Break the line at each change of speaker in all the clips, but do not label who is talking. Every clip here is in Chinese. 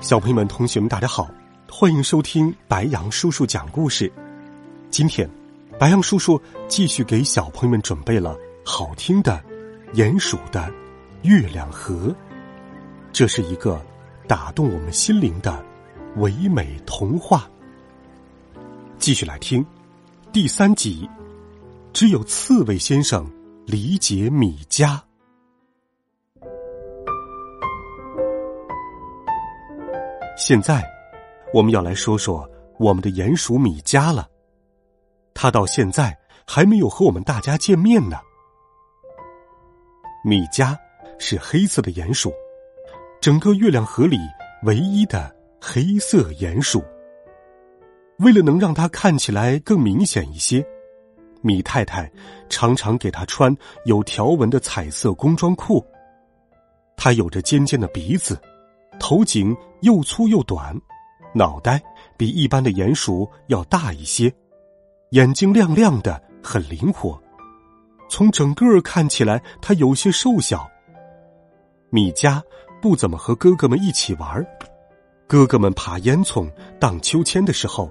小朋友们、同学们，大家好，欢迎收听白杨叔叔讲故事。今天，白杨叔叔继续给小朋友们准备了好听的《鼹鼠的月亮河》，这是一个打动我们心灵的唯美童话。继续来听第三集，只有刺猬先生理解米迦。现在，我们要来说说我们的鼹鼠米迦了。他到现在还没有和我们大家见面呢。米迦是黑色的鼹鼠，整个月亮河里唯一的黑色鼹鼠。为了能让它看起来更明显一些，米太太常常给它穿有条纹的彩色工装裤。它有着尖尖的鼻子。头颈又粗又短，脑袋比一般的鼹鼠要大一些，眼睛亮亮的，很灵活。从整个看起来，它有些瘦小。米加不怎么和哥哥们一起玩，哥哥们爬烟囱、荡秋千的时候，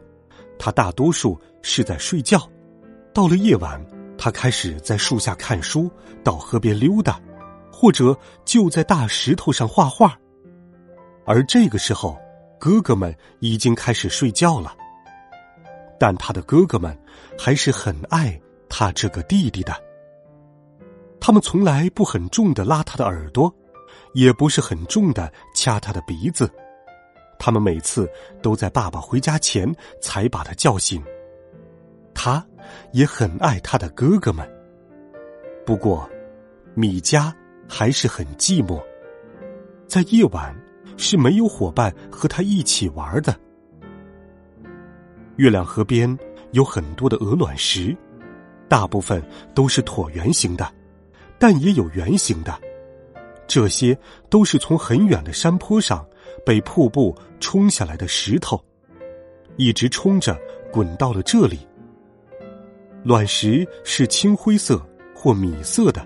他大多数是在睡觉。到了夜晚，他开始在树下看书，到河边溜达，或者就在大石头上画画。而这个时候，哥哥们已经开始睡觉了。但他的哥哥们还是很爱他这个弟弟的。他们从来不很重的拉他的耳朵，也不是很重的掐他的鼻子。他们每次都在爸爸回家前才把他叫醒。他也很爱他的哥哥们。不过，米迦还是很寂寞，在夜晚。是没有伙伴和他一起玩的。月亮河边有很多的鹅卵石，大部分都是椭圆形的，但也有圆形的。这些都是从很远的山坡上被瀑布冲下来的石头，一直冲着滚到了这里。卵石是青灰色或米色的，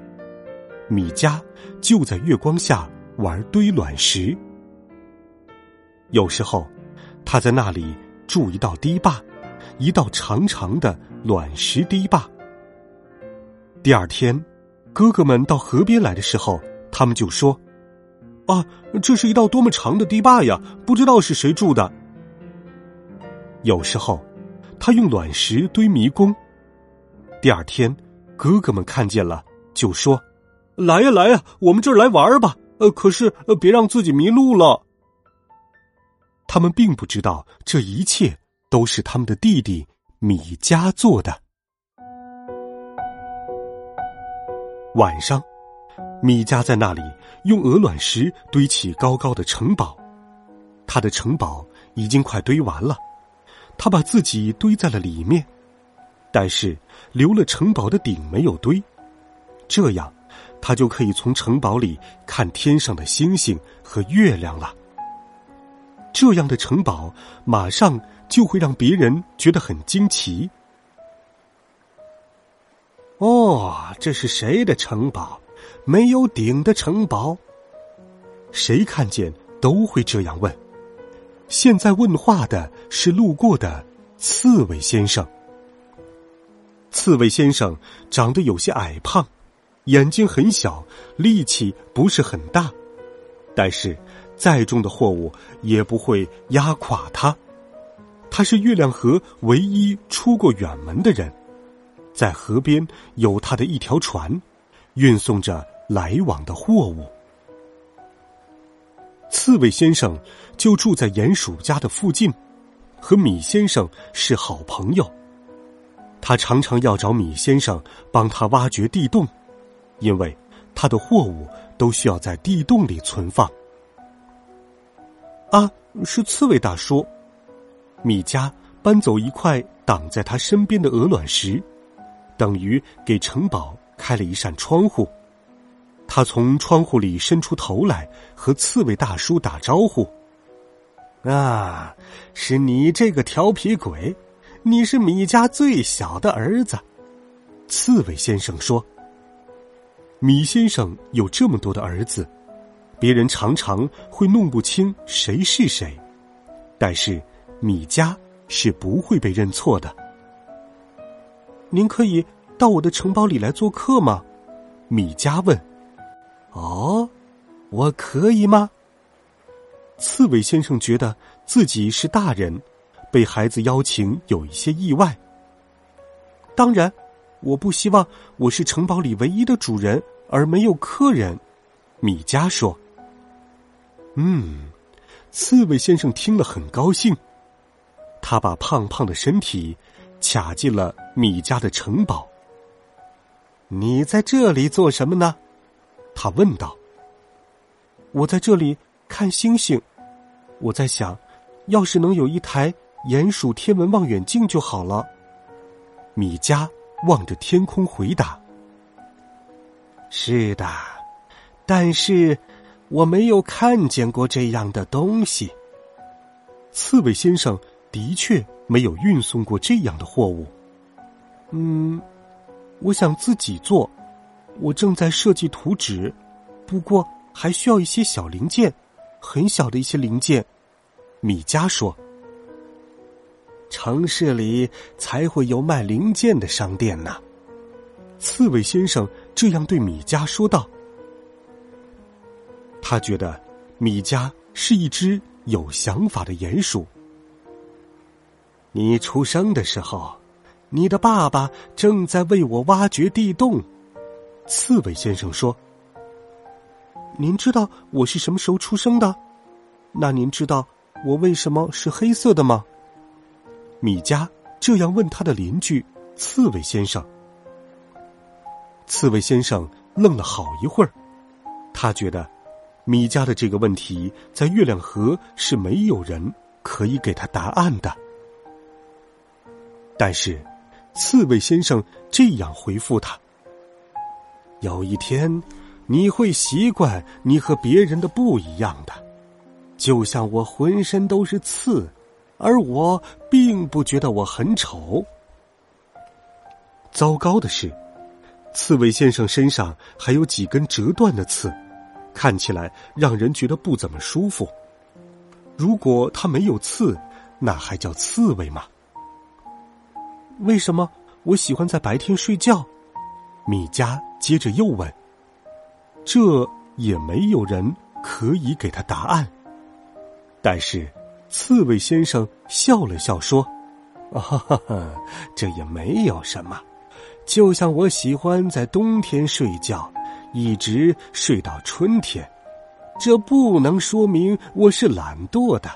米迦就在月光下玩堆卵石。有时候，他在那里筑一道堤坝，一道长长的卵石堤坝。第二天，哥哥们到河边来的时候，他们就说：“啊，这是一道多么长的堤坝呀！不知道是谁筑的。”有时候，他用卵石堆迷宫。第二天，哥哥们看见了，就说：“来呀，来呀，我们这儿来玩吧！呃，可是呃，别让自己迷路了。”他们并不知道，这一切都是他们的弟弟米迦做的。晚上，米迦在那里用鹅卵石堆起高高的城堡，他的城堡已经快堆完了，他把自己堆在了里面，但是留了城堡的顶没有堆，这样他就可以从城堡里看天上的星星和月亮了。这样的城堡马上就会让别人觉得很惊奇。哦，这是谁的城堡？没有顶的城堡？谁看见都会这样问。现在问话的是路过的刺猬先生。刺猬先生长得有些矮胖，眼睛很小，力气不是很大，但是。再重的货物也不会压垮他。他是月亮河唯一出过远门的人，在河边有他的一条船，运送着来往的货物。刺猬先生就住在鼹鼠家的附近，和米先生是好朋友。他常常要找米先生帮他挖掘地洞，因为他的货物都需要在地洞里存放。啊，是刺猬大叔。米迦搬走一块挡在他身边的鹅卵石，等于给城堡开了一扇窗户。他从窗户里伸出头来，和刺猬大叔打招呼：“啊，是你这个调皮鬼！你是米家最小的儿子。”刺猬先生说：“米先生有这么多的儿子，别人常常会弄不清谁是谁，但是米家是不会被认错的。您可以到我的城堡里来做客吗？”米迦问。哦，我可以吗？刺猬先生觉得自己是大人，被孩子邀请有一些意外。当然，我不希望我是城堡里唯一的主人，而没有客人。米迦说：“嗯。”刺猬先生听了很高兴，他把胖胖的身体卡进了米家的城堡。你在这里做什么呢？他问道：“我在这里看星星，我在想，要是能有一台鼹鼠天文望远镜就好了。”米迦望着天空回答：“是的，但是我没有看见过这样的东西。”刺猬先生的确没有运送过这样的货物。嗯，我想自己做。我正在设计图纸，不过还需要一些小零件，很小的一些零件。米迦说：“城市里才会有卖零件的商店呢。”刺猬先生这样对米迦说道。他觉得米加是一只有想法的鼹鼠。你出生的时候，你的爸爸正在为我挖掘地洞。刺猬先生说：“您知道我是什么时候出生的？那您知道我为什么是黑色的吗？”米加这样问他的邻居刺猬先生。刺猬先生愣了好一会儿，他觉得米迦的这个问题在月亮河是没有人可以给他答案的。但是，刺猬先生这样回复他。有一天，你会习惯你和别人的不一样的，就像我浑身都是刺，而我并不觉得我很丑。糟糕的是，刺猬先生身上还有几根折断的刺，看起来让人觉得不怎么舒服。如果它没有刺，那还叫刺猬吗？为什么我喜欢在白天睡觉？米迦接着又问：“这也没有人可以给他答案。”但是，刺猬先生笑了笑说：“啊哈哈，这也没有什么，就像我喜欢在冬天睡觉，一直睡到春天，这不能说明我是懒惰的。”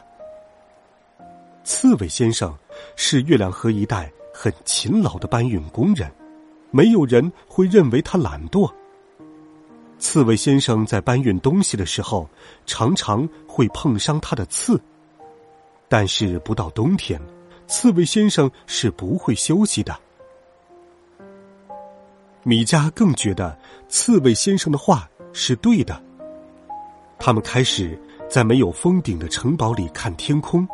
刺猬先生是月亮河一带很勤劳的搬运工人。没有人会认为他懒惰。刺猬先生在搬运东西的时候，常常会碰伤他的刺。但是，不到冬天，刺猬先生是不会休息的。米迦更觉得刺猬先生的话是对的。他们开始在没有封顶的城堡里看天空。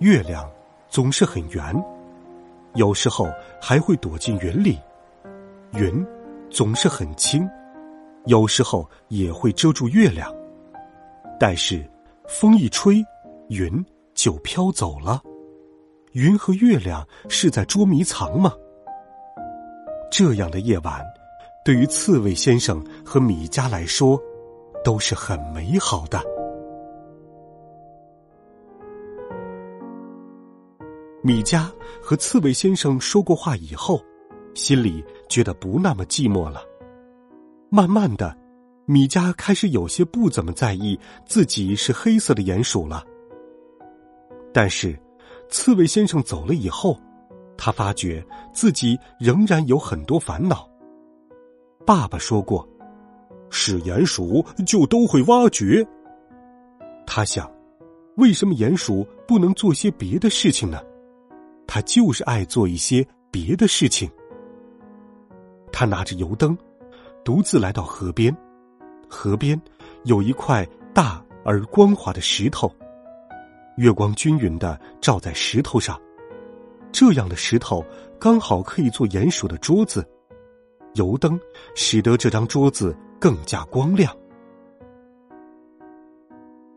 月亮总是很圆。有时候还会躲进云里，云总是很轻，有时候也会遮住月亮。但是风一吹，云就飘走了。云和月亮是在捉迷藏吗？这样的夜晚，对于刺猬先生和米迦来说，都是很美好的。米迦和刺猬先生说过话以后，心里觉得不那么寂寞了。慢慢的，米迦开始有些不怎么在意自己是黑色的鼹鼠了。但是，刺猬先生走了以后，他发觉自己仍然有很多烦恼。爸爸说过，使鼹鼠就都会挖掘。他想，为什么鼹鼠不能做些别的事情呢？他就是爱做一些别的事情。他拿着油灯，独自来到河边。河边有一块大而光滑的石头，月光均匀的照在石头上。这样的石头刚好可以做鼹鼠的桌子。油灯使得这张桌子更加光亮。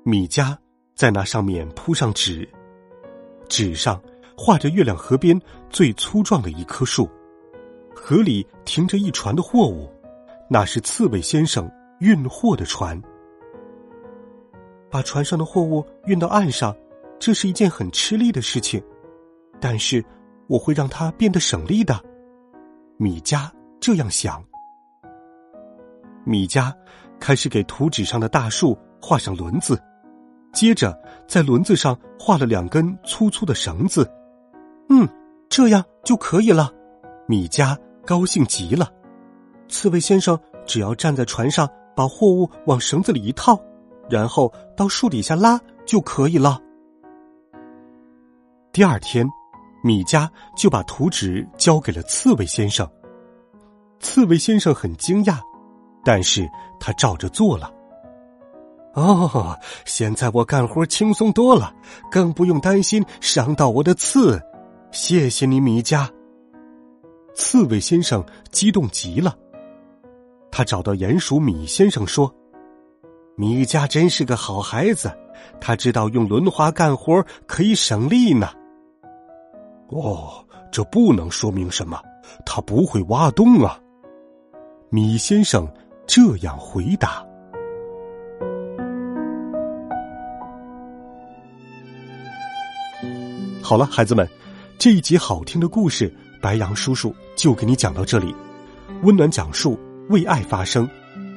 米迦在那上面铺上纸，纸上画着月亮河边最粗壮的一棵树，河里停着一船的货物，那是刺猬先生运货的船。把船上的货物运到岸上，这是一件很吃力的事情，但是我会让它变得省力的。米加这样想。米加开始给图纸上的大树画上轮子。接着，在轮子上画了两根粗粗的绳子，嗯，这样就可以了。米加高兴极了。刺猬先生只要站在船上，把货物往绳子里一套，然后到树底下拉就可以了。第二天，米迦就把图纸交给了刺猬先生。刺猬先生很惊讶，但是他照着做了。哦，现在我干活轻松多了，更不用担心伤到我的刺。谢谢你，米迦。刺猬先生激动极了，他找到鼹鼠米先生说：“米迦真是个好孩子，他知道用轮滑干活可以省力呢。”哦，这不能说明什么，他不会挖洞啊。米先生这样回答。好了，孩子们，这一集好听的故事，白羊叔叔就给你讲到这里。温暖讲述，为爱发声。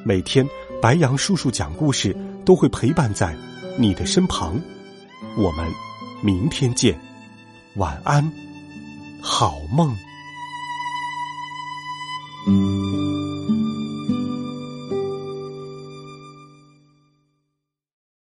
每天，白羊叔叔讲故事都会陪伴在你的身旁。我们明天见，晚安，好梦。